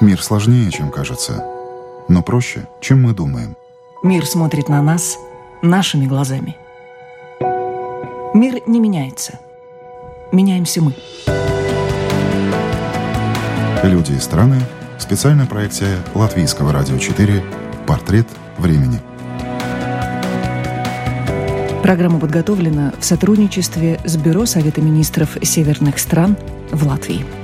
Мир сложнее, чем кажется, но проще, чем мы думаем. Мир смотрит на нас нашими глазами. Мир не меняется. Меняемся мы. Люди и страны. Специальная проекция Латвийского радио 4 «Портрет времени». Программа подготовлена в сотрудничестве с Бюро Совета министров северных стран в Латвии.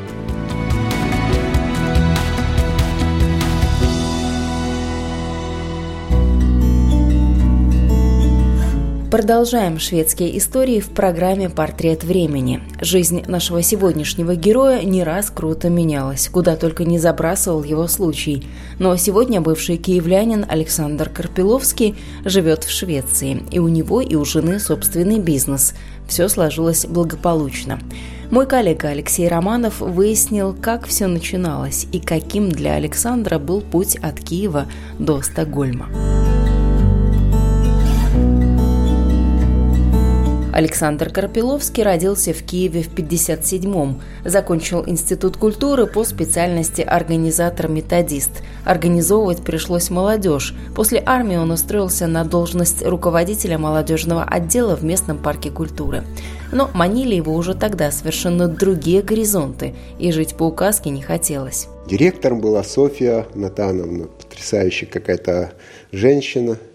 Продолжаем шведские истории в программе «Портрет времени». Жизнь нашего сегодняшнего героя не раз круто менялась, куда только не забрасывал его случай. Но сегодня бывший киевлянин Александр Карпиловский живет в Швеции, и у него и у жены собственный бизнес. Все сложилось благополучно. Мой коллега Алексей Романов выяснил, как все начиналось и каким для Александра был путь от Киева до Стокгольма. Александр Карпиловский родился в Киеве в 1957-м. Закончил Институт культуры по специальности организатор-методист. Организовывать пришлось молодежь. После армии он устроился на должность руководителя молодежного отдела в местном парке культуры. Но манили его уже тогда совершенно другие горизонты, и жить по указке не хотелось. Директором была Софья Натановна, потрясающая какая-то женщина –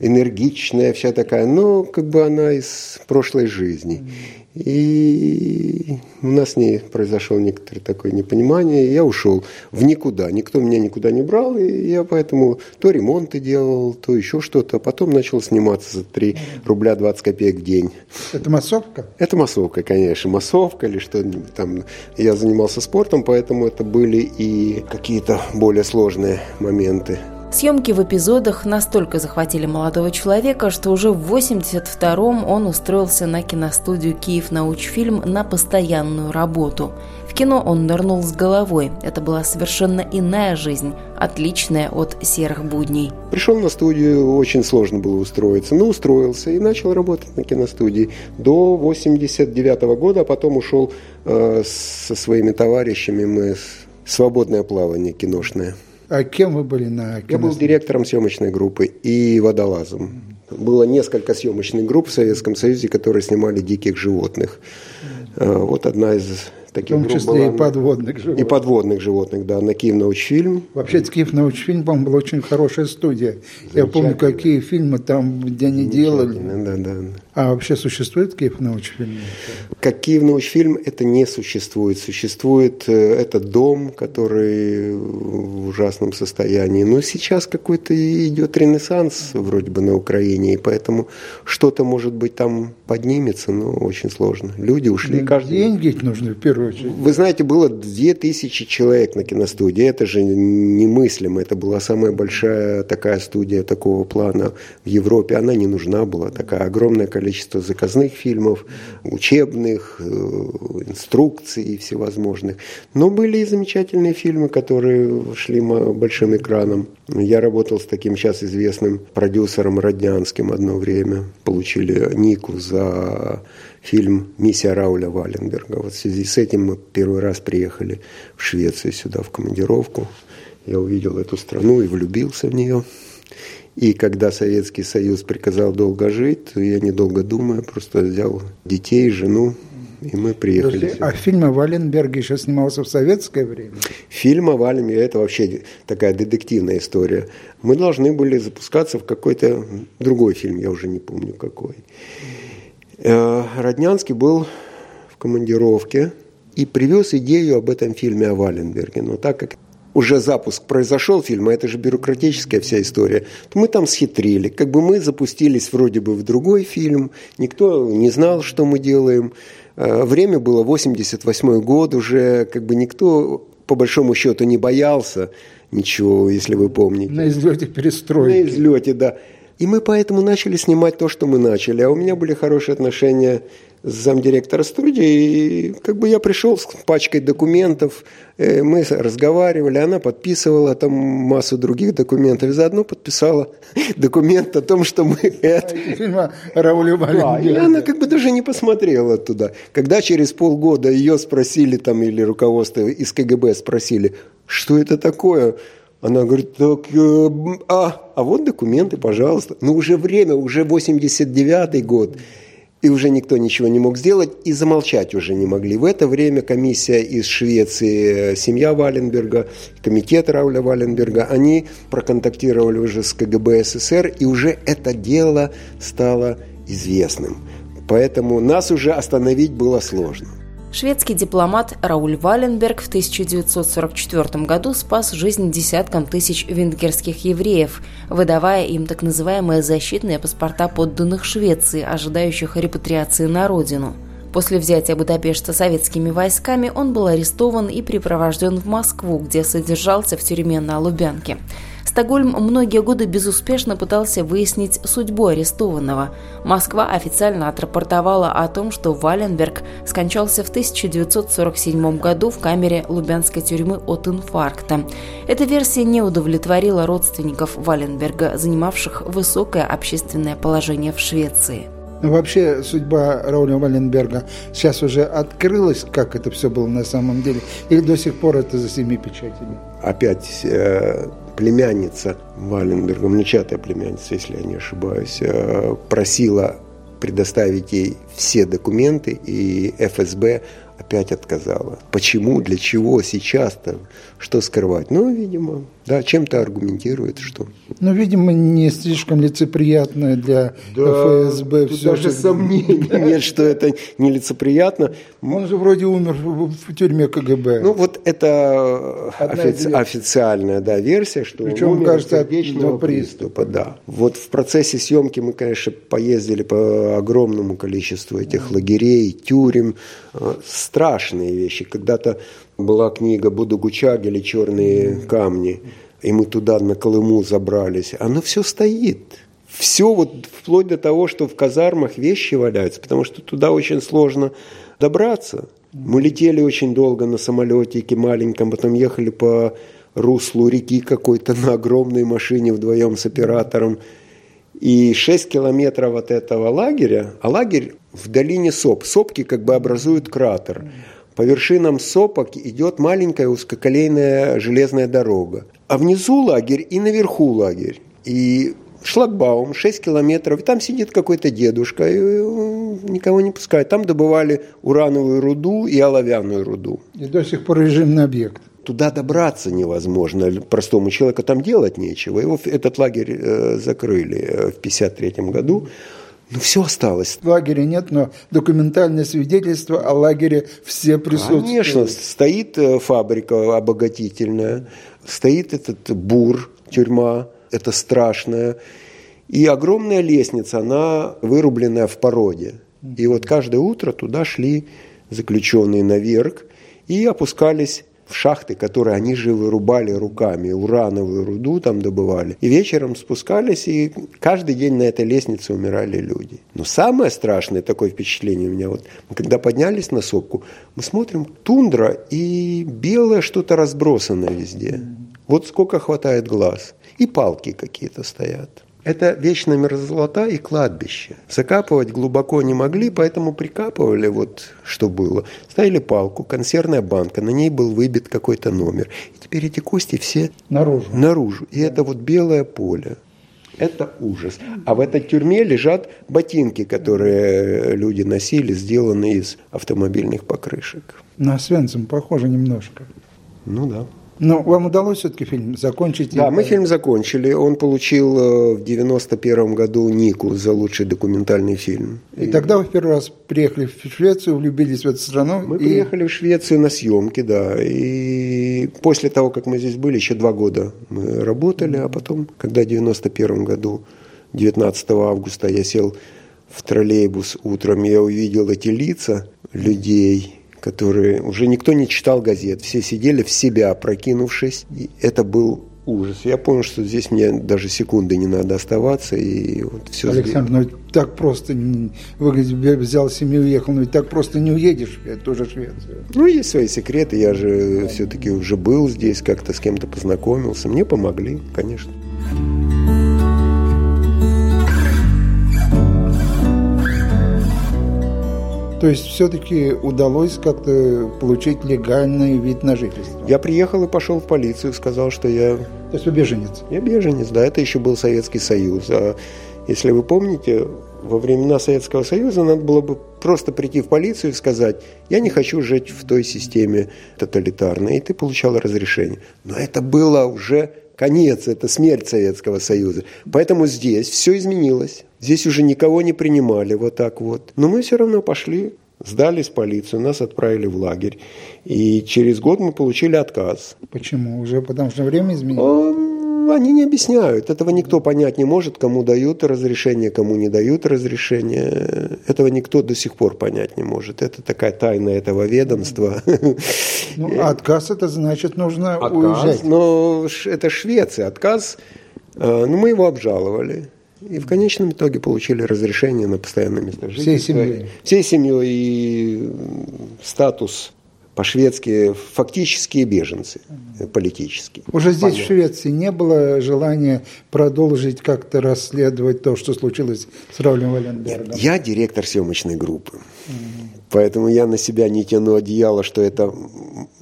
энергичная вся такая, но как бы она из прошлой жизни. И у нас с ней произошло некоторое такое непонимание, и я ушел в никуда. Никто меня никуда не брал, и я поэтому то ремонты делал, то еще что-то. А потом начал сниматься за 3 рубля 20 копеек в день. Это массовка? Это массовка, конечно. Массовка или что-нибудь там. Я занимался спортом, поэтому это были и какие-то более сложные моменты. Съемки в эпизодах настолько захватили молодого человека, что уже в 82-м он устроился на киностудию «Киев Научфильм» на постоянную работу. В кино он нырнул с головой. Это была совершенно иная жизнь, отличная от серых будней. Пришел на студию, очень сложно было устроиться, но устроился и начал работать на киностудии до 89 -го года, а потом ушел э, со своими товарищами, мы свободное плавание киношное. А кем вы были на кино? Я был директором съемочной группы и водолазом. Было несколько съемочных групп в Советском Союзе, которые снимали диких животных. Mm. Вот одна из таких В том числе была, и подводных животных. И подводных животных, да, на Киев научфильм. Вообще, Киев научфильм, по-моему, была очень хорошая студия. Я помню, какие фильмы там, где они делали. Да, да. А вообще существует Киев научфильм? Как Киев научфильм это не существует. Существует э, этот дом, который в ужасном состоянии. Но сейчас какой-то идет ренессанс вроде бы на Украине, и поэтому что-то, может быть, там поднимется, но очень сложно. Люди ушли. Ну, каждый... Деньги нужны в первую очередь. Вы знаете, было 2000 человек на киностудии. Это же немыслимо. Это была самая большая такая студия такого плана в Европе. Она не нужна была. Такая огромное количество заказных фильмов, учебных, э, инструкций всевозможных. Но были и замечательные фильмы, которые шли большим экраном. Я работал с таким сейчас известным продюсером Роднянским одно время. Получили Нику за фильм «Миссия Рауля Валенберга». Вот в связи с этим мы первый раз приехали в Швецию сюда в командировку. Я увидел эту страну и влюбился в нее. И когда Советский Союз приказал долго жить, то я недолго думая просто взял детей, жену, и мы приехали. Подожди, а фильм о Валенберге еще снимался в советское время? Фильм о Валенберге – это вообще такая детективная история. Мы должны были запускаться в какой-то другой фильм, я уже не помню какой. Э, Роднянский был в командировке и привез идею об этом фильме о Валенберге. Но так как уже запуск произошел фильма, это же бюрократическая вся история, то мы там схитрили. Как бы мы запустились вроде бы в другой фильм, никто не знал, что мы делаем. Э, время было 88 год, уже как бы никто по большому счету не боялся ничего, если вы помните. На излете перестройки. На излете, да. И мы поэтому начали снимать то, что мы начали. А у меня были хорошие отношения с замдиректора студии. И как бы я пришел с пачкой документов, э, мы разговаривали, она подписывала там массу других документов. И заодно подписала документ о том, что мы это... Фильма Рауля да, и она как бы даже не посмотрела туда. Когда через полгода ее спросили там, или руководство из КГБ спросили, что это такое? Она говорит, так, э, а, а вот документы, пожалуйста. Ну, уже время, уже 89-й год и уже никто ничего не мог сделать, и замолчать уже не могли. В это время комиссия из Швеции, семья Валенберга, комитет Рауля Валенберга, они проконтактировали уже с КГБ СССР, и уже это дело стало известным. Поэтому нас уже остановить было сложно. Шведский дипломат Рауль Валенберг в 1944 году спас жизнь десяткам тысяч венгерских евреев, выдавая им так называемые защитные паспорта подданных Швеции, ожидающих репатриации на родину. После взятия Будапешта советскими войсками он был арестован и припровожден в Москву, где содержался в тюрьме на Лубянке. Стокгольм многие годы безуспешно пытался выяснить судьбу арестованного. Москва официально отрапортовала о том, что Валенберг скончался в 1947 году в камере Лубянской тюрьмы от инфаркта. Эта версия не удовлетворила родственников Валенберга, занимавших высокое общественное положение в Швеции. Ну, вообще судьба Рауля Валенберга сейчас уже открылась, как это все было на самом деле, или до сих пор это за семи печатями? Опять э, племянница Валенберга, внучатая племянница, если я не ошибаюсь, э, просила предоставить ей все документы, и ФСБ опять отказала. Почему, для чего сейчас-то, что скрывать? Ну, видимо, да, чем-то аргументирует, что. Ну, видимо, не слишком лицеприятно для да, ФСБ. Все даже же... сомнений нет, что это нелицеприятно. Он же вроде умер в тюрьме КГБ. Ну, вот это офици... официальная да, версия, что Причем, он умер кажется, от сердечного приступа. Да. Вот в процессе съемки мы, конечно, поездили по огромному количеству этих лагерей, тюрем. Э, страшные вещи. Когда-то была книга Буду или «Черные камни», и мы туда на Колыму забрались. Оно все стоит. Все вот вплоть до того, что в казармах вещи валяются, потому что туда очень сложно добраться. Мы летели очень долго на самолетике маленьком, потом ехали по руслу реки какой-то на огромной машине вдвоем с оператором. И 6 километров от этого лагеря, а лагерь в долине Соп. Сопки как бы образуют кратер. По вершинам сопок идет маленькая узкоколейная железная дорога. А внизу лагерь и наверху лагерь. И шлагбаум 6 километров, и там сидит какой-то дедушка, и э, никого не пускает. Там добывали урановую руду и оловянную руду. И до сих пор режимный объект. Туда добраться невозможно, простому человеку там делать нечего. Его этот лагерь э, закрыли э, в 1953 году. Ну, все осталось. Лагеря нет, но документальное свидетельство о лагере все присутствуют. Конечно, стоит э, фабрика обогатительная, стоит этот бур, тюрьма, это страшная, и огромная лестница, она вырубленная в породе. И вот каждое утро туда шли заключенные наверх и опускались в шахты, которые они же вырубали руками, урановую руду там добывали. И вечером спускались, и каждый день на этой лестнице умирали люди. Но самое страшное такое впечатление у меня, вот мы когда поднялись на сопку, мы смотрим, тундра и белое что-то разбросано везде. Вот сколько хватает глаз. И палки какие-то стоят. Это вечная мерзлота и кладбище. Закапывать глубоко не могли, поэтому прикапывали вот что было. Ставили палку, консервная банка, на ней был выбит какой-то номер. И теперь эти кости все наружу. наружу. И это вот белое поле. Это ужас. А в этой тюрьме лежат ботинки, которые люди носили, сделанные из автомобильных покрышек. На Свенцем похоже немножко. Ну да. Но вам удалось все-таки фильм закончить? Да, мы фильм закончили. Он получил э, в 91 году Нику за лучший документальный фильм. И, и тогда вы в первый раз приехали в Швецию, влюбились в эту страну? Мы и... приехали в Швецию на съемки, да. И после того, как мы здесь были, еще два года мы работали, а потом, когда в 91 году, 19 августа, я сел в троллейбус утром, я увидел эти лица людей, которые уже никто не читал газет, все сидели в себя, прокинувшись. И это был ужас. Я понял, что здесь мне даже секунды не надо оставаться. И вот все Александр, ну так просто, вы взял семью и уехал, но ведь так просто не уедешь, это тоже Швеция. Ну, есть свои секреты, я же все-таки уже был здесь, как-то с кем-то познакомился, мне помогли, конечно. То есть все-таки удалось как-то получить легальный вид на жительство? Я приехал и пошел в полицию, сказал, что я... То есть вы беженец? Я беженец, да, это еще был Советский Союз. А если вы помните, во времена Советского Союза надо было бы просто прийти в полицию и сказать, я не хочу жить в той системе тоталитарной, и ты получал разрешение. Но это было уже конец, это смерть Советского Союза. Поэтому здесь все изменилось. Здесь уже никого не принимали вот так вот. Но мы все равно пошли, сдались в полицию, нас отправили в лагерь. И через год мы получили отказ. Почему? Уже потому что время изменилось? Они не объясняют. Этого никто понять не может, кому дают разрешение, кому не дают разрешение. Этого никто до сих пор понять не может. Это такая тайна этого ведомства. Ну, отказ это значит нужно отказ, уезжать. Но это Швеция. Отказ, э, ну, мы его обжаловали. И в конечном итоге получили разрешение на постоянное место жительства. Всей семьей? Всей семьей и статус по-шведски фактические беженцы политические. Уже здесь, Понятно. в Швеции, не было желания продолжить как-то расследовать то, что случилось с Раулем Валенбергом? Я директор съемочной группы. Угу. Поэтому я на себя не тяну одеяло, что это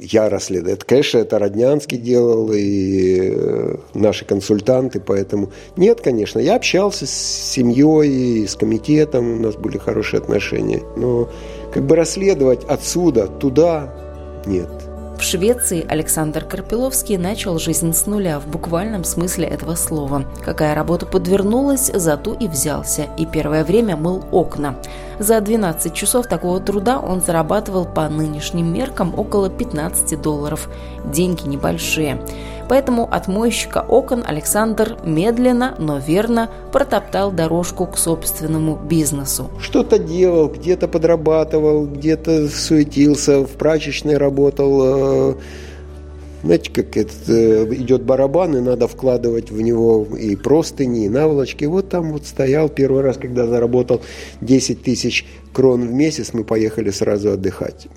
я расследую. Это, конечно, это Роднянский делал и э, наши консультанты, поэтому нет, конечно. Я общался с семьей, с комитетом, у нас были хорошие отношения. Но как бы расследовать отсюда, туда, нет. В Швеции Александр Карпиловский начал жизнь с нуля в буквальном смысле этого слова. Какая работа подвернулась, за ту и взялся, и первое время мыл окна. За 12 часов такого труда он зарабатывал по нынешним меркам около 15 долларов. Деньги небольшие. Поэтому от мойщика окон Александр медленно, но верно протоптал дорожку к собственному бизнесу. Что-то делал, где-то подрабатывал, где-то суетился, в прачечной работал, э, знаете, как это, э, идет барабан, и надо вкладывать в него и простыни, и наволочки. Вот там вот стоял первый раз, когда заработал 10 тысяч крон в месяц, мы поехали сразу отдыхать.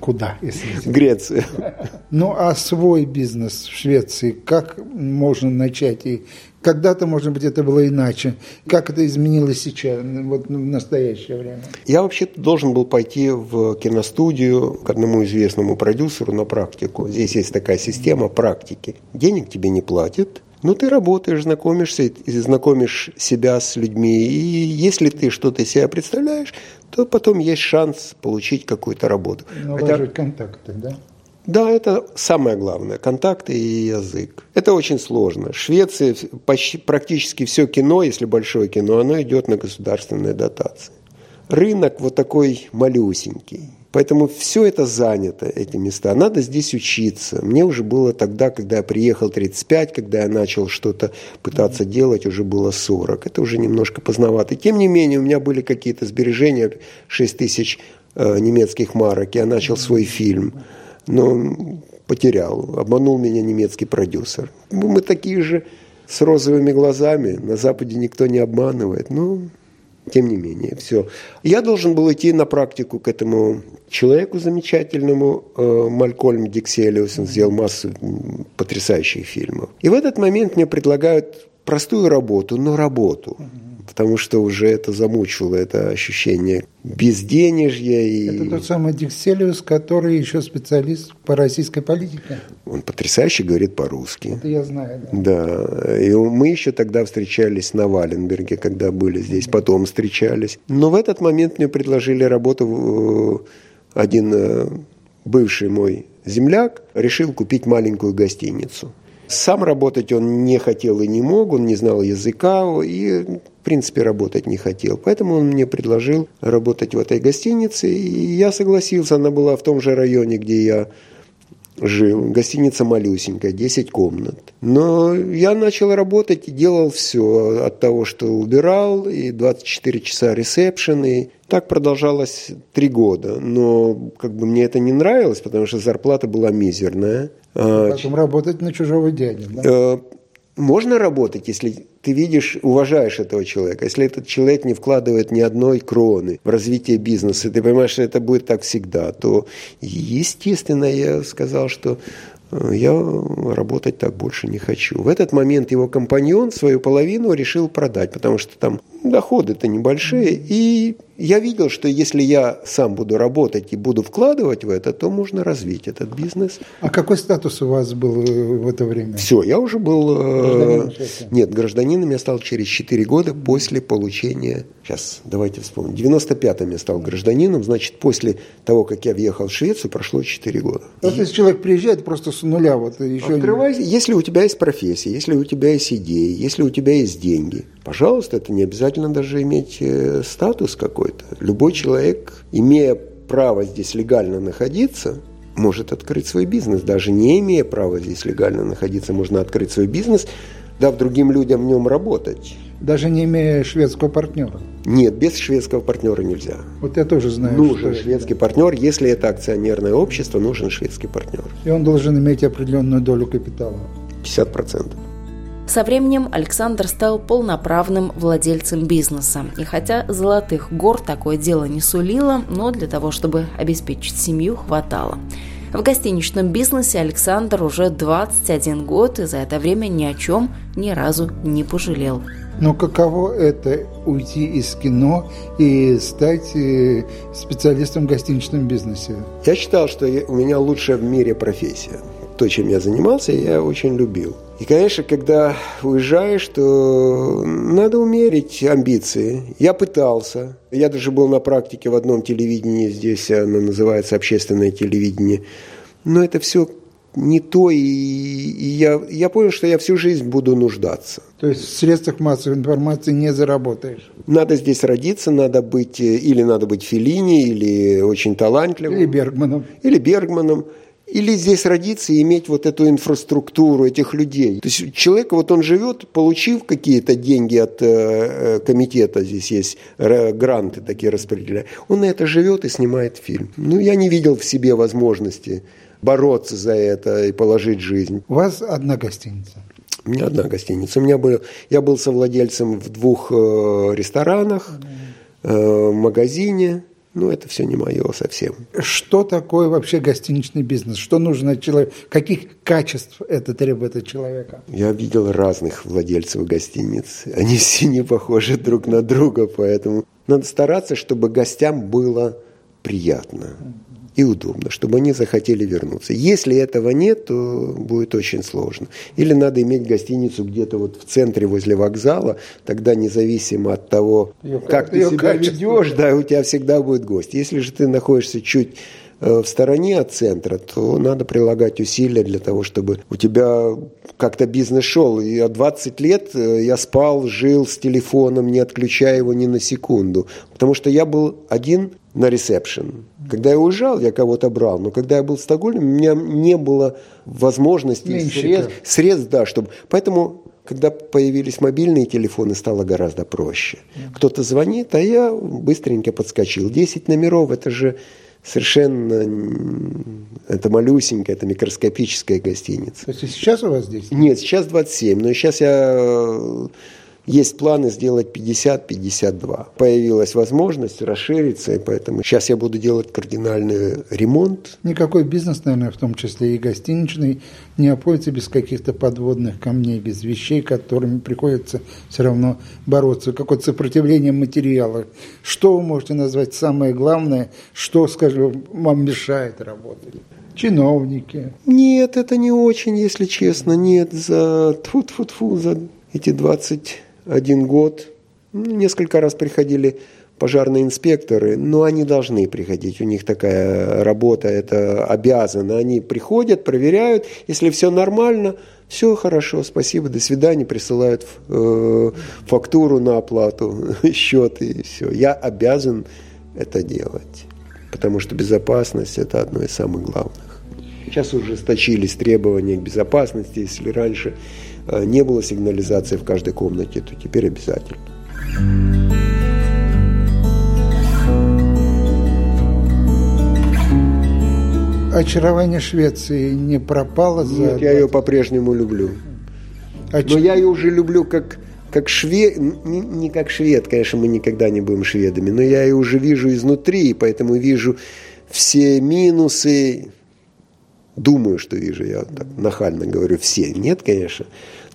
Куда? Если... В Грецию. Ну, а свой бизнес в Швеции, как можно начать? И когда-то, может быть, это было иначе. Как это изменилось сейчас, вот в настоящее время? Я вообще-то должен был пойти в киностудию к одному известному продюсеру на практику. Здесь есть такая система практики. Денег тебе не платят, ну, ты работаешь, знакомишься, знакомишь себя с людьми. И если ты что-то себя представляешь, то потом есть шанс получить какую-то работу. Наложить Хотя... контакты, да? Да, это самое главное, контакты и язык. Это очень сложно. В Швеции почти, практически все кино, если большое кино, оно идет на государственные дотации. Рынок вот такой малюсенький. Поэтому все это занято, эти места. Надо здесь учиться. Мне уже было тогда, когда я приехал 35, когда я начал что-то пытаться делать, уже было 40. Это уже немножко поздновато. И тем не менее, у меня были какие-то сбережения, 6 тысяч э, немецких марок. Я начал свой фильм, но потерял. Обманул меня немецкий продюсер. Мы такие же с розовыми глазами. На Западе никто не обманывает. Ну, тем не менее, все. Я должен был идти на практику к этому человеку замечательному, э, Малькольм Дикселиус, он сделал массу потрясающих фильмов. И в этот момент мне предлагают простую работу, но работу потому что уже это замучило, это ощущение безденежья. И... Это тот самый Дикселиус, который еще специалист по российской политике. Он потрясающе говорит по-русски. Это я знаю. Да. да. И мы еще тогда встречались на Валенберге, когда были здесь, потом встречались. Но в этот момент мне предложили работу один э, бывший мой земляк решил купить маленькую гостиницу. Сам работать он не хотел и не мог, он не знал языка и, принципе, работать не хотел. Поэтому он мне предложил работать в этой гостинице, и я согласился. Она была в том же районе, где я жил. Гостиница малюсенькая, 10 комнат. Но я начал работать и делал все. От того, что убирал, и 24 часа ресепшн, и так продолжалось три года. Но как бы мне это не нравилось, потому что зарплата была мизерная. А, Потом работать на чужого дядю, да? Можно работать, если ты видишь, уважаешь этого человека. Если этот человек не вкладывает ни одной кроны в развитие бизнеса, ты понимаешь, что это будет так всегда, то, естественно, я сказал, что э, я работать так больше не хочу. В этот момент его компаньон свою половину решил продать, потому что там доходы-то небольшие, и Я видел, что если я сам буду работать и буду вкладывать в это, то можно развить этот бизнес. А какой статус у вас был э, в это время? Все, я уже был... Гражданином Нет, гражданином я стал через 4 года после получения... Сейчас, давайте вспомним. В 95-м я стал гражданином, значит, после того, как я въехал в Швецию, прошло 4 года. Вот если человек приезжает просто с нуля, вот еще... Открывай, не... если у тебя есть профессия, если у тебя есть идеи, если у тебя есть деньги, пожалуйста, это не обязательно даже иметь э, статус какой-то. Любой человек, имея право здесь легально находиться, может открыть свой бизнес. Даже не имея права здесь легально находиться, можно открыть свой бизнес, дав другим людям в нем работать. Даже не имея шведского партнера? Нет, без шведского партнера нельзя. Вот я тоже знаю. Нужен шведский это. партнер. Если это акционерное общество, нужен шведский партнер. И он должен иметь определенную долю капитала? 50%. Со временем Александр стал полноправным владельцем бизнеса. И хотя золотых гор такое дело не сулило, но для того, чтобы обеспечить семью, хватало. В гостиничном бизнесе Александр уже 21 год и за это время ни о чем ни разу не пожалел. Но каково это уйти из кино и стать э, специалистом в гостиничном бизнесе? Я считал, что у меня лучшая в мире профессия. То, чем я занимался, я очень любил. И, конечно, когда уезжаешь, то надо умерить амбиции. Я пытался. Я даже был на практике в одном телевидении, здесь оно называется общественное телевидение. Но это все не то, и, и я, я понял, что я всю жизнь буду нуждаться. То есть в средствах массовой информации не заработаешь? Надо здесь родиться, надо быть, или надо быть Филини, или очень талантливым. Или Бергманом. Или Бергманом. Или здесь родиться и иметь вот эту инфраструктуру этих людей. То есть человек, вот он живет, получив какие-то деньги от э, э комитета, здесь есть гранты такие распределяют, он на это живет и снимает фильм. Ну, я не видел в себе возможности бороться за это и положить жизнь. У вас одна гостиница? У меня одна гостиница. У меня был, я был совладельцем в двух э, ресторанах, э, магазине. Ну, это все не мое совсем. Что такое вообще гостиничный бизнес? Что нужно от человека? Каких качеств это требует от человека? Я видел разных владельцев гостиниц. Они все не похожи друг на друга, поэтому надо стараться, чтобы гостям было приятно и удобно, чтобы они захотели вернуться. Если этого нет, то будет очень сложно. Или надо иметь гостиницу где-то вот в центре возле вокзала, тогда независимо от того, ее, как ты себя качество. ведешь, да, у тебя всегда будет гость. Если же ты находишься чуть в стороне от центра, то надо прилагать усилия для того, чтобы у тебя как-то бизнес шел. Я 20 лет э, я спал, жил с телефоном, не отключая его ни на секунду. Потому что я был один на ресепшн. Когда я уезжал, я кого-то брал, но когда я был в Стокгольме, у меня не было возможности, средств, средств, да, чтобы... Поэтому когда появились мобильные телефоны, стало гораздо проще. Кто-то звонит, а я быстренько подскочил. 10 номеров – это же совершенно это малюсенькая, это микроскопическая гостиница. То есть сейчас у вас здесь? Нет, сейчас 27, но сейчас я есть планы сделать 50-52. Появилась возможность расшириться, и поэтому сейчас я буду делать кардинальный ремонт. Никакой бизнес, наверное, в том числе и гостиничный, не обходится без каких-то подводных камней, без вещей, которыми приходится все равно бороться. Какое-то сопротивление материала. Что вы можете назвать самое главное, что, скажем, вам мешает работать? чиновники. Нет, это не очень, если честно. Нет, за тфу тфу тфу за эти 20 один год. Несколько раз приходили пожарные инспекторы, но они должны приходить, у них такая работа, это обязано. Они приходят, проверяют, если все нормально, все хорошо, спасибо, до свидания, присылают э, фактуру на оплату, счет и все. Я обязан это делать, потому что безопасность – это одно из самых главных. Сейчас ужесточились требования к безопасности, если раньше не было сигнализации в каждой комнате, то теперь обязательно. Очарование Швеции не пропало за... Нет, я ее по-прежнему люблю. А Но я ее уже люблю как, как швед, не, не как швед, конечно, мы никогда не будем шведами, но я ее уже вижу изнутри, поэтому вижу все минусы, Думаю, что вижу, я так нахально говорю, все. Нет, конечно.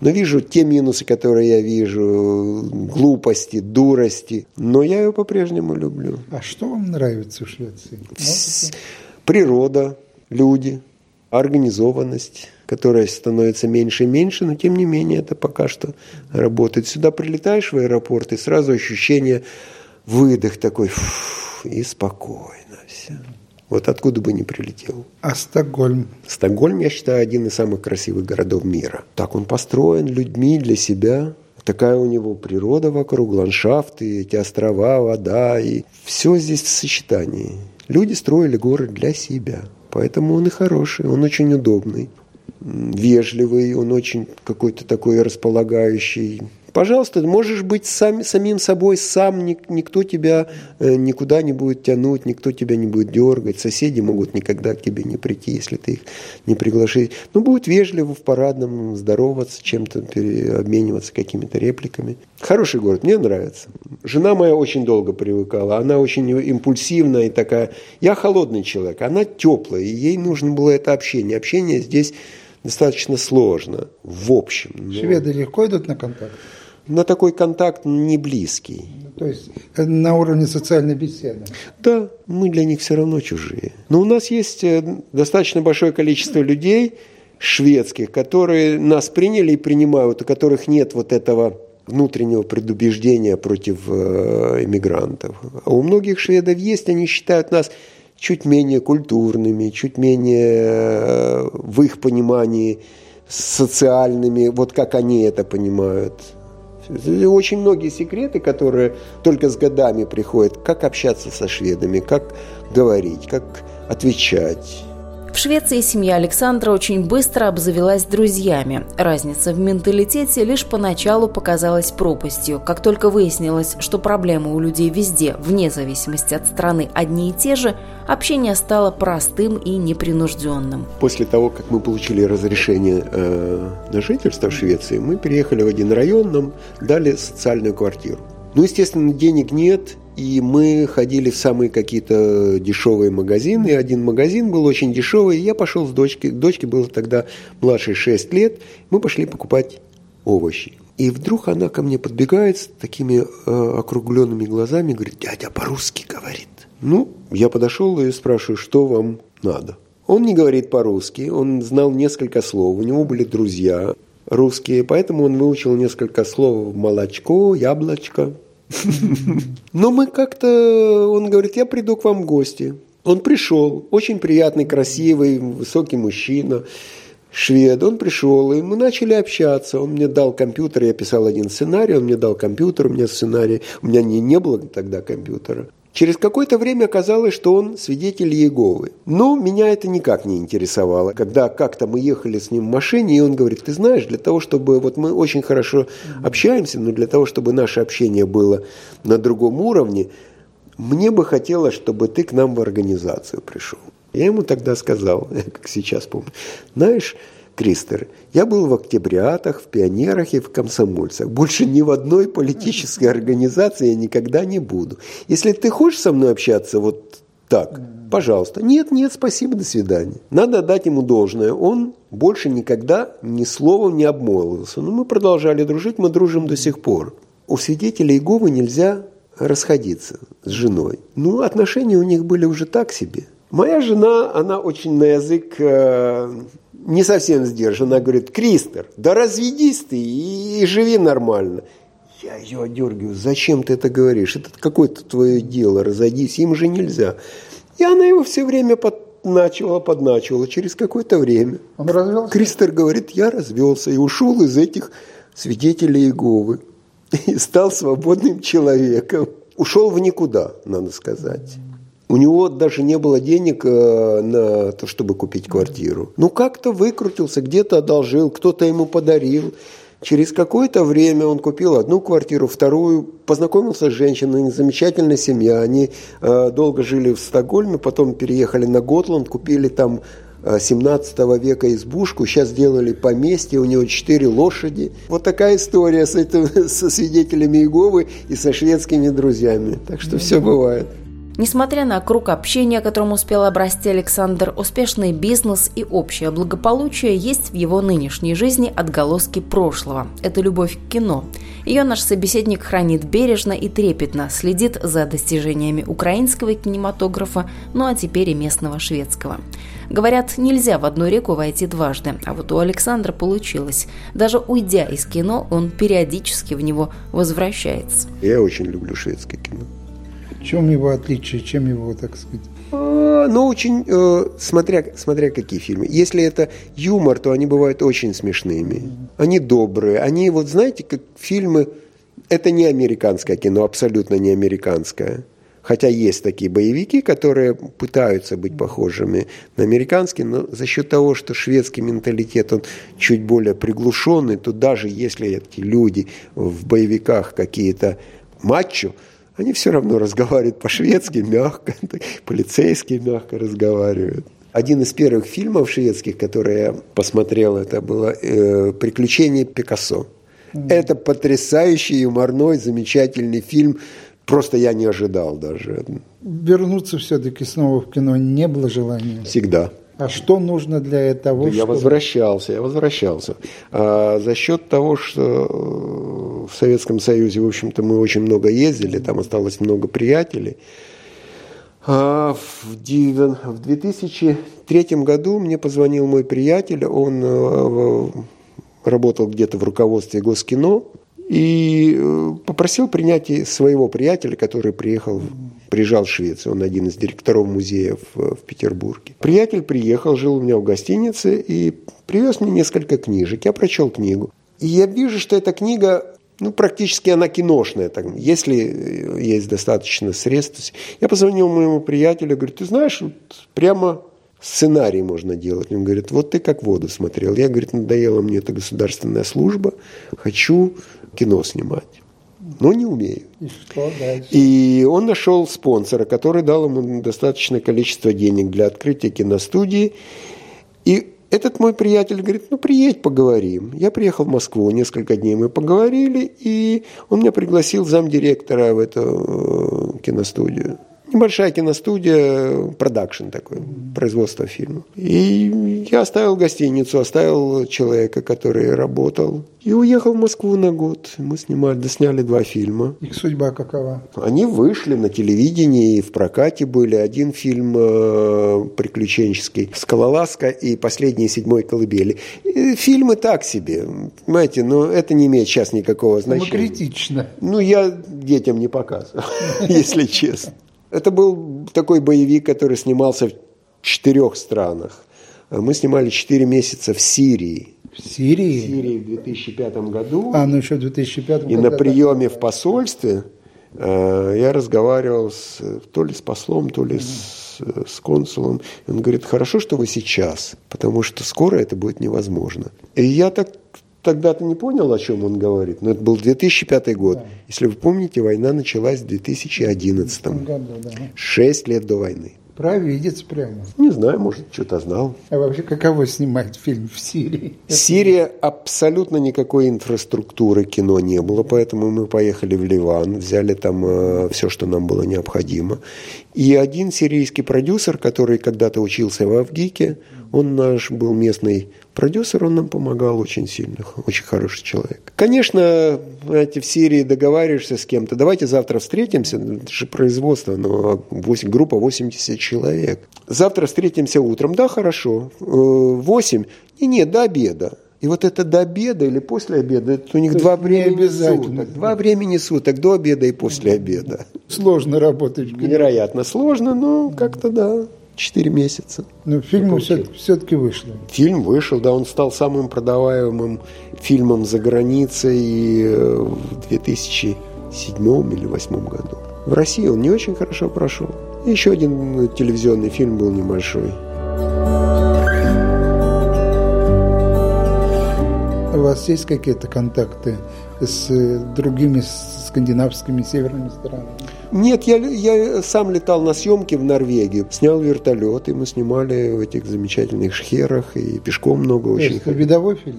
Но вижу те минусы, которые я вижу, глупости, дурости. Но я ее по-прежнему люблю. А что вам нравится в Швеции? Можете? Природа, люди, организованность, которая становится меньше и меньше, но тем не менее это пока что работает. Сюда прилетаешь в аэропорт, и сразу ощущение выдох такой, фу, и спокойно все. Вот откуда бы ни прилетел. А Стокгольм? Стокгольм, я считаю, один из самых красивых городов мира. Так он построен людьми для себя. Такая у него природа вокруг, ландшафты, эти острова, вода. И все здесь в сочетании. Люди строили город для себя. Поэтому он и хороший, он очень удобный, вежливый, он очень какой-то такой располагающий. Пожалуйста, можешь быть сам, самим собой, сам никто тебя э, никуда не будет тянуть, никто тебя не будет дергать, соседи могут никогда к тебе не прийти, если ты их не приглашишь. Ну, будет вежливо в парадном здороваться, чем-то обмениваться какими-то репликами. Хороший город, мне нравится. Жена моя очень долго привыкала, она очень импульсивная и такая. Я холодный человек, она теплая, и ей нужно было это общение. Общение здесь достаточно сложно, в общем. Но... Шведы легко идут на контакт? На такой контакт не близкий. То есть э, на уровне социальной беседы? Да, мы для них все равно чужие. Но у нас есть э, достаточно большое количество людей шведских, которые нас приняли и принимают, у которых нет вот этого внутреннего предубеждения против э, иммигрантов. А у многих шведов есть, они считают нас чуть менее культурными, чуть менее в их понимании социальными, вот как они это понимают. Очень многие секреты, которые только с годами приходят, как общаться со шведами, как говорить, как отвечать. В Швеции семья Александра очень быстро обзавелась друзьями. Разница в менталитете лишь поначалу показалась пропастью. Как только выяснилось, что проблемы у людей везде, вне зависимости от страны, одни и те же, общение стало простым и непринужденным. После того, как мы получили разрешение э, на жительство в Швеции, мы переехали в один район, нам дали социальную квартиру. Ну, естественно, денег нет, и мы ходили в самые какие-то дешевые магазины. И один магазин был очень дешевый. И я пошел с дочкой. Дочке было тогда младше 6 лет. Мы пошли покупать овощи. И вдруг она ко мне подбегает с такими э, округленными глазами, говорит, дядя по-русски говорит. Ну, я подошел и спрашиваю, что вам надо. Он не говорит по-русски, он знал несколько слов, у него были друзья русские, поэтому он выучил несколько слов молочко, яблочко, но мы как-то, он говорит, я приду к вам в гости. Он пришел, очень приятный, красивый, высокий мужчина, швед. Он пришел, и мы начали общаться. Он мне дал компьютер, я писал один сценарий, он мне дал компьютер, у меня сценарий, у меня не, не было тогда компьютера. Через какое-то время оказалось, что он свидетель Иеговы. Но меня это никак не интересовало. Когда как-то мы ехали с ним в машине, и он говорит, ты знаешь, для того, чтобы... Вот мы очень хорошо общаемся, но для того, чтобы наше общение было на другом уровне, мне бы хотелось, чтобы ты к нам в организацию пришел. Я ему тогда сказал, как сейчас помню, знаешь, Кристер, я был в октябрятах, в пионерах и в комсомольцах. Больше ни в одной политической организации я никогда не буду. Если ты хочешь со мной общаться вот так, пожалуйста. Нет, нет, спасибо, до свидания. Надо дать ему должное. Он больше никогда ни словом не обмолвился. Но мы продолжали дружить, мы дружим до сих пор. У свидетелей Иеговы нельзя расходиться с женой. Ну, отношения у них были уже так себе. Моя жена, она очень на язык э, не совсем сдержанно, она говорит, Кристер, да разведись ты и, и живи нормально. Я ее одергиваю, зачем ты это говоришь? Это какое-то твое дело, разойдись, им же нельзя. И она его все время подначивала, подначивала. Через какое-то время Он развелся? Кристер говорит, я развелся и ушел из этих свидетелей Иеговы. И стал свободным человеком. Ушел в никуда, надо сказать. У него даже не было денег э, на то, чтобы купить квартиру. Ну, как-то выкрутился, где-то одолжил, кто-то ему подарил. Через какое-то время он купил одну квартиру, вторую, познакомился с женщиной, замечательная семья. Они э, долго жили в Стокгольме, потом переехали на Готланд, купили там 17 э, века избушку, сейчас сделали поместье, у него четыре лошади. Вот такая история с этим, со свидетелями Иеговы и со шведскими друзьями. Так что все бывает. Несмотря на круг общения, которым успел обрасти Александр, успешный бизнес и общее благополучие есть в его нынешней жизни отголоски прошлого. Это любовь к кино. Ее наш собеседник хранит бережно и трепетно, следит за достижениями украинского кинематографа, ну а теперь и местного шведского. Говорят, нельзя в одну реку войти дважды, а вот у Александра получилось. Даже уйдя из кино, он периодически в него возвращается. Я очень люблю шведское кино. Чем его отличие, чем его, так сказать? А, ну, очень, э, смотря, смотря какие фильмы. Если это юмор, то они бывают очень смешными. Они добрые. Они, вот знаете, как фильмы... Это не американское кино, абсолютно не американское. Хотя есть такие боевики, которые пытаются быть похожими на американские, но за счет того, что шведский менталитет, он чуть более приглушенный, то даже если эти люди в боевиках какие-то мачо, они все равно разговаривают по-шведски, мягко, полицейские мягко разговаривают. Один из первых фильмов шведских, которые я посмотрел, это было э, «Приключения Пикассо». Mm. Это потрясающий, юморной, замечательный фильм. Просто я не ожидал даже. Вернуться все-таки снова в кино не было желания? Всегда. А что нужно для того, Я чтобы... возвращался, я возвращался. А за счет того, что э, в Советском Союзе, в общем-то, мы очень много ездили, там осталось много приятелей. А в 2003 году мне позвонил мой приятель, он э, работал где-то в руководстве Госкино, и э, попросил принять своего приятеля, который приехал, приезжал в Швецию. Он один из директоров музея в, Петербурге. Приятель приехал, жил у меня в гостинице и привез мне несколько книжек. Я прочел книгу. И я вижу, что эта книга ну, практически она киношная, так, если э, есть достаточно средств. Я позвонил моему приятелю, говорю, ты знаешь, вот прямо сценарий можно делать. Он говорит, вот ты как воду смотрел. Я, говорит, надоела мне эта государственная служба, хочу кино снимать. Но не умею. И что дальше? И он нашел спонсора, который дал ему достаточное количество денег для открытия киностудии. И этот мой приятель говорит, ну приедь, поговорим. Я приехал в Москву, несколько дней мы поговорили, и он меня пригласил замдиректора в эту э, киностудию. Небольшая киностудия, продакшн такой, производство фильма. И я оставил гостиницу, оставил человека, который работал. И уехал в Москву на год. Мы снимали, досняли два фильма. Их судьба какова? Они вышли на телевидении, и в прокате были. Один фильм э, приключенческий «Скалолазка» и «Последние седьмой колыбели». И фильмы так себе, понимаете, но это не имеет сейчас никакого значения. Ну, критично. Ну, я детям не показываю, если честно. Это был такой боевик, который снимался в четырех странах. Мы снимали четыре месяца в Сирии. В Сирии? В Сирии в 2005 году. А, ну еще в 2005 И на приеме в посольстве э, я разговаривал с, то ли с послом, то ли с, с консулом. Он говорит, хорошо, что вы сейчас, потому что скоро это будет невозможно. И я так тогда-то не понял, о чем он говорит, но это был 2005 год. Да. Если вы помните, война началась в 2011 году. Да. Шесть лет до войны. Провидец прямо. Не знаю, может, что-то знал. А вообще, каково снимать фильм в Сирии? Сирия абсолютно никакой инфраструктуры кино не было, поэтому мы поехали в Ливан, взяли там э, все, что нам было необходимо. И один сирийский продюсер, который когда-то учился в Авгике, он наш был местный продюсер, он нам помогал очень сильно, очень хороший человек. Конечно, знаете, в Сирии договариваешься с кем-то, давайте завтра встретимся, это же производство, но 8, группа 80 человек. Завтра встретимся утром, да, хорошо, 8, и нет, до обеда. И вот это до обеда или после обеда, это у них То два времени суток. Два времени суток, до обеда и после обеда. Сложно работать. Невероятно сложно, но как-то да. 4 месяца. Но фильм все-таки вышел. Фильм вышел, да, он стал самым продаваемым фильмом за границей э, в 2007 или 2008 году. В России он не очень хорошо прошел. Еще один телевизионный фильм был небольшой. У вас есть какие-то контакты с э, другими скандинавскими северными странами? Нет, я, я сам летал на съемки в Норвегию, снял вертолет, и мы снимали в этих замечательных шхерах, и пешком много очень. Это видовой фильм?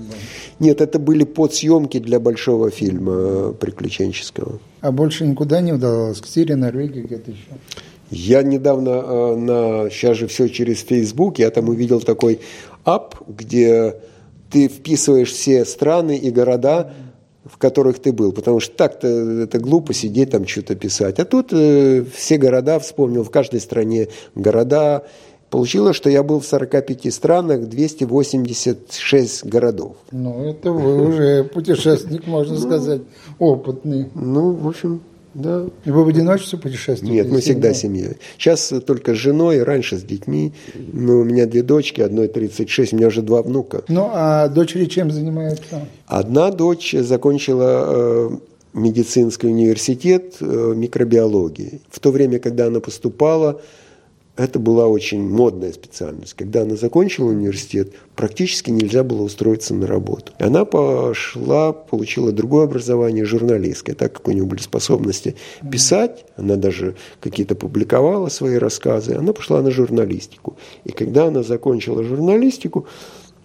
Нет, это были подсъемки для большого фильма приключенческого. А больше никуда не удавалось? К Сирии, Норвегии, где-то еще? Я недавно э, на... Сейчас же все через Facebook. Я там увидел такой ап, где ты вписываешь все страны и города, в которых ты был. Потому что так-то это глупо сидеть там что-то писать. А тут э, все города вспомнил, в каждой стране города. Получилось, что я был в 45 странах, 286 городов. Ну, это вы уже путешественник, можно сказать, опытный. Ну, в общем, да. И вы в одиночестве путешествуете? Нет, мы всегда семьей. Сейчас только с женой, раньше с детьми. Ну, у меня две дочки, одной 36, у меня уже два внука. Ну, а дочери чем занимаются? Одна дочь закончила э, медицинский университет э, микробиологии. В то время, когда она поступала, это была очень модная специальность. Когда она закончила университет, практически нельзя было устроиться на работу. Она пошла, получила другое образование, журналистское, так как у нее были способности писать, она даже какие-то публиковала свои рассказы, она пошла на журналистику. И когда она закончила журналистику,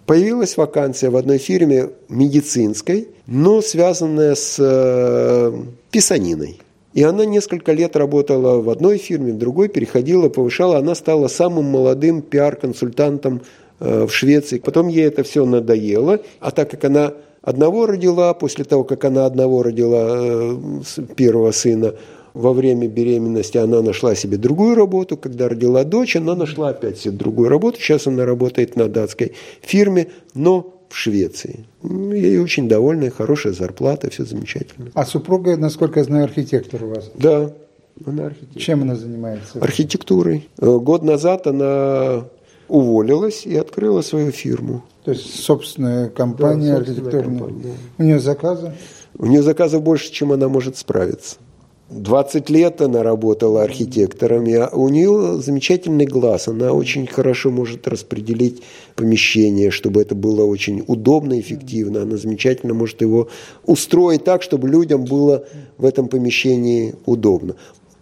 появилась вакансия в одной фирме медицинской, но связанная с э, писаниной. И она несколько лет работала в одной фирме, в другой, переходила, повышала. Она стала самым молодым пиар-консультантом э, в Швеции. Потом ей это все надоело. А так как она одного родила, после того, как она одного родила э, первого сына, во время беременности она нашла себе другую работу. Когда родила дочь, она нашла опять себе другую работу. Сейчас она работает на датской фирме, но в Швеции. Ну, ей очень довольна, хорошая зарплата, все замечательно. А супруга, насколько я знаю, архитектор у вас? Да, она архитектор. Чем она занимается? Архитектурой. Э, год назад она уволилась и открыла свою фирму. То есть собственная компания да, архитектурная. Компания. У нее заказы? У нее заказов больше, чем она может справиться. 20 лет она работала архитектором, и у нее замечательный глаз, она очень хорошо может распределить помещение, чтобы это было очень удобно, эффективно, она замечательно может его устроить так, чтобы людям было в этом помещении удобно.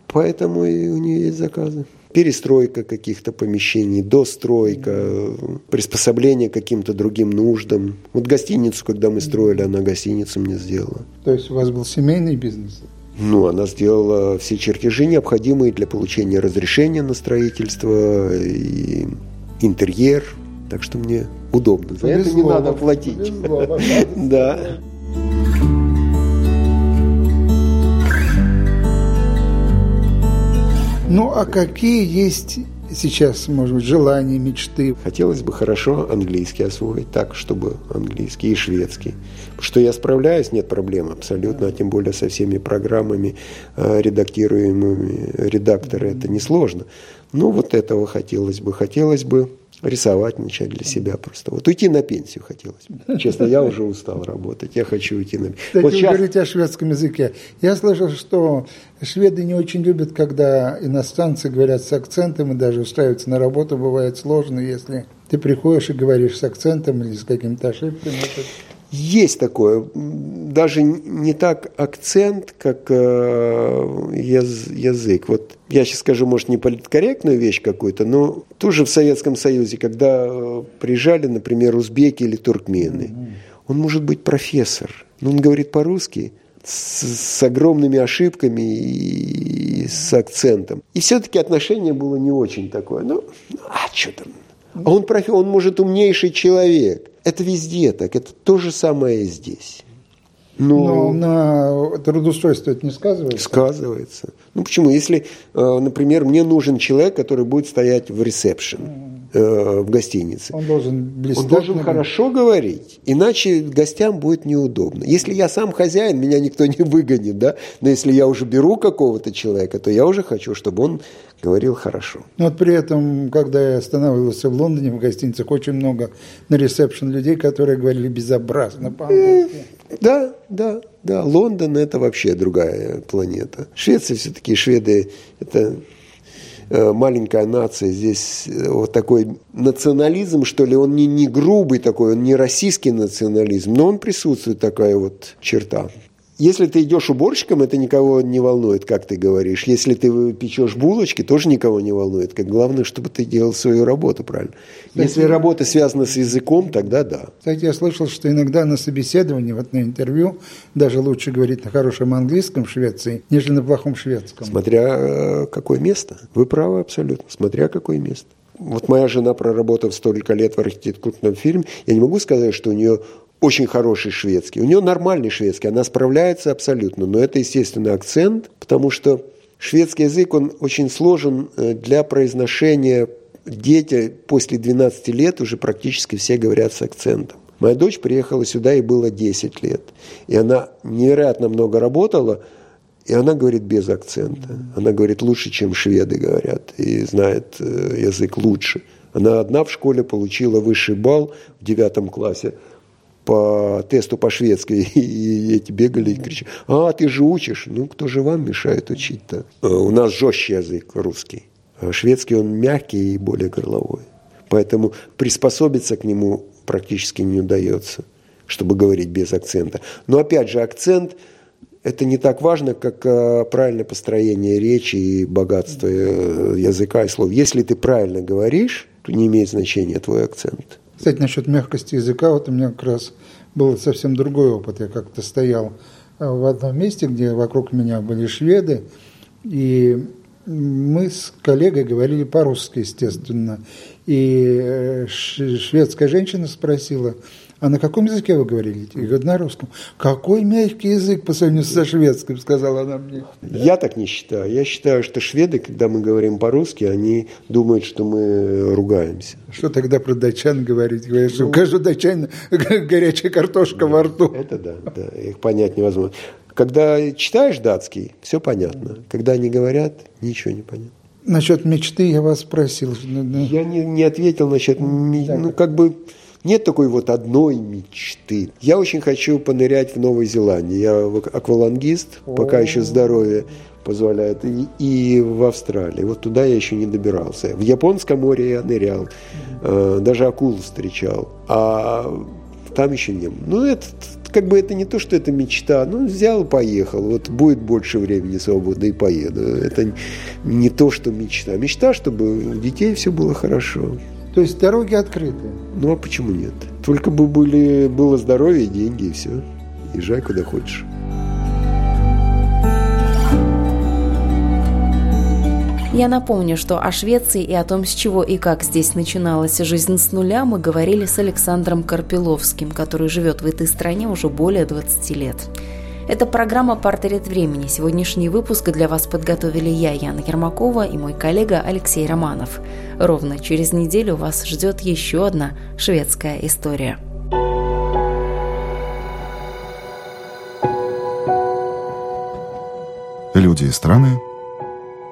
Поэтому и у нее есть заказы. Перестройка каких-то помещений, достройка, приспособление к каким-то другим нуждам. Вот гостиницу, когда мы строили, она гостиницу мне сделала. То есть у вас был семейный бизнес? Ну, она сделала все чертежи, необходимые для получения разрешения на строительство и интерьер. Так что мне удобно. За это не надо платить. Да. Ну, а какие есть сейчас, может быть, желания, мечты? Хотелось бы хорошо английский освоить, так, чтобы английский и шведский. Что я справляюсь, нет проблем абсолютно, а тем более со всеми программами э, редактируемыми редакторы, это несложно. Но вот этого хотелось бы. Хотелось бы рисовать начать для себя просто. Вот уйти на пенсию хотелось. Честно, я уже устал работать, я хочу уйти на пенсию. Кстати, вот вы сейчас... говорите о шведском языке. Я слышал, что шведы не очень любят, когда иностранцы говорят с акцентом и даже устраиваются на работу, бывает сложно, если ты приходишь и говоришь с акцентом или с какими-то ошибками. Есть такое, даже не так акцент, как э, язык. Вот я сейчас скажу, может, не политкорректную вещь какую-то, но тоже в Советском Союзе, когда э, приезжали, например, узбеки или туркмены, он может быть профессор, но он говорит по-русски, с, с огромными ошибками и с акцентом. И все-таки отношение было не очень такое. Ну а что там? А он, профи, он может умнейший человек. Это везде так, это то же самое и здесь. Но, Но на трудоустройство это не сказывается? Сказывается. Ну почему? Если, э, например, мне нужен человек, который будет стоять в ресепшн э, в гостинице. Он должен блистать. Он должен хорошо говорить, иначе гостям будет неудобно. Если я сам хозяин, меня никто не выгонит, да? Но если я уже беру какого-то человека, то я уже хочу, чтобы он говорил хорошо. Но вот при этом, когда я останавливался в Лондоне в гостиницах, очень много на ресепшн людей, которые говорили безобразно по-английски. Да, да, да. Лондон – это вообще другая планета. Швеция все-таки, шведы – это э, маленькая нация, здесь э, вот такой национализм, что ли, он не, не грубый такой, он не российский национализм, но он присутствует, такая вот черта. Если ты идешь уборщиком, это никого не волнует, как ты говоришь. Если ты печешь булочки, тоже никого не волнует. Как главное, чтобы ты делал свою работу правильно. Кстати, Если работа связана с языком, тогда да. Кстати, я слышал, что иногда на собеседовании, вот на интервью, даже лучше говорить на хорошем английском в Швеции, нежели на плохом шведском. Смотря э, какое место. Вы правы абсолютно. Смотря какое место. Вот моя жена, проработав столько лет в архитектурном фильме, я не могу сказать, что у нее очень хороший шведский. У нее нормальный шведский, она справляется абсолютно. Но это, естественно, акцент, потому что шведский язык, он очень сложен э, для произношения. Дети после 12 лет уже практически все говорят с акцентом. Моя дочь приехала сюда, ей было 10 лет. И она невероятно много работала, и она говорит без акцента. Она говорит лучше, чем шведы говорят, и знает э, язык лучше. Она одна в школе получила высший балл в девятом классе по тесту по-шведски, и эти бегали и кричали, а, ты же учишь. Ну, кто же вам мешает учить-то? Э, у нас жестче язык русский. А шведский он мягкий и более горловой. Поэтому приспособиться к нему практически не удается, чтобы говорить без акцента. Но опять же, акцент – это не так важно, как э, правильное построение речи и богатство э, языка и слов. Если ты правильно говоришь, то не имеет значения твой акцент. Кстати, насчет мягкости языка, вот у меня как раз был совсем другой опыт. Я как-то стоял э, в одном месте, где вокруг меня были шведы, и мы с коллегой говорили по-русски, естественно. И э, шведская женщина спросила, а на каком языке вы говорили? Я говорю, на русском. Какой мягкий язык по сравнению со шведским, сказала она мне. Я так не считаю. Я считаю, что шведы, когда мы говорим по-русски, они думают, что мы ругаемся. Что тогда про датчан говорить? Говорят, что ну, каждый датчан горячая картошка да, во рту. Это да, да, их понять невозможно. Когда читаешь датский, все понятно. Когда они говорят, ничего не понятно. Насчет мечты я вас спросил. Я не, не ответил насчет... Ну, как бы нет такой вот одной мечты. Я очень хочу понырять в Новой Зеландии. Я аквалангист, пока еще здоровье позволяет, и, и в Австралии. Вот туда я еще не добирался. В Японском море я нырял, э, даже акул встречал, а там еще не было. Ну, это как бы это не то, что это мечта. Ну, взял, поехал. Вот будет больше времени свободно и поеду. Это не то, что мечта. Мечта, чтобы у детей все было хорошо. То есть дороги открыты? Ну а почему нет? Только бы были, было здоровье, деньги и все. Езжай куда хочешь. Я напомню, что о Швеции и о том, с чего и как здесь начиналась жизнь с нуля, мы говорили с Александром Карпиловским, который живет в этой стране уже более 20 лет. Это программа «Портрет времени». Сегодняшний выпуск для вас подготовили я, Яна Ермакова, и мой коллега Алексей Романов. Ровно через неделю вас ждет еще одна шведская история. Люди и страны.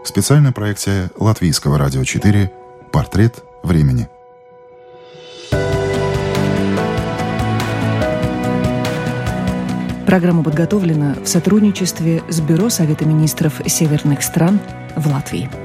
Специальная проекция Латвийского радио 4 «Портрет времени». Программа подготовлена в сотрудничестве с Бюро Совета министров северных стран в Латвии.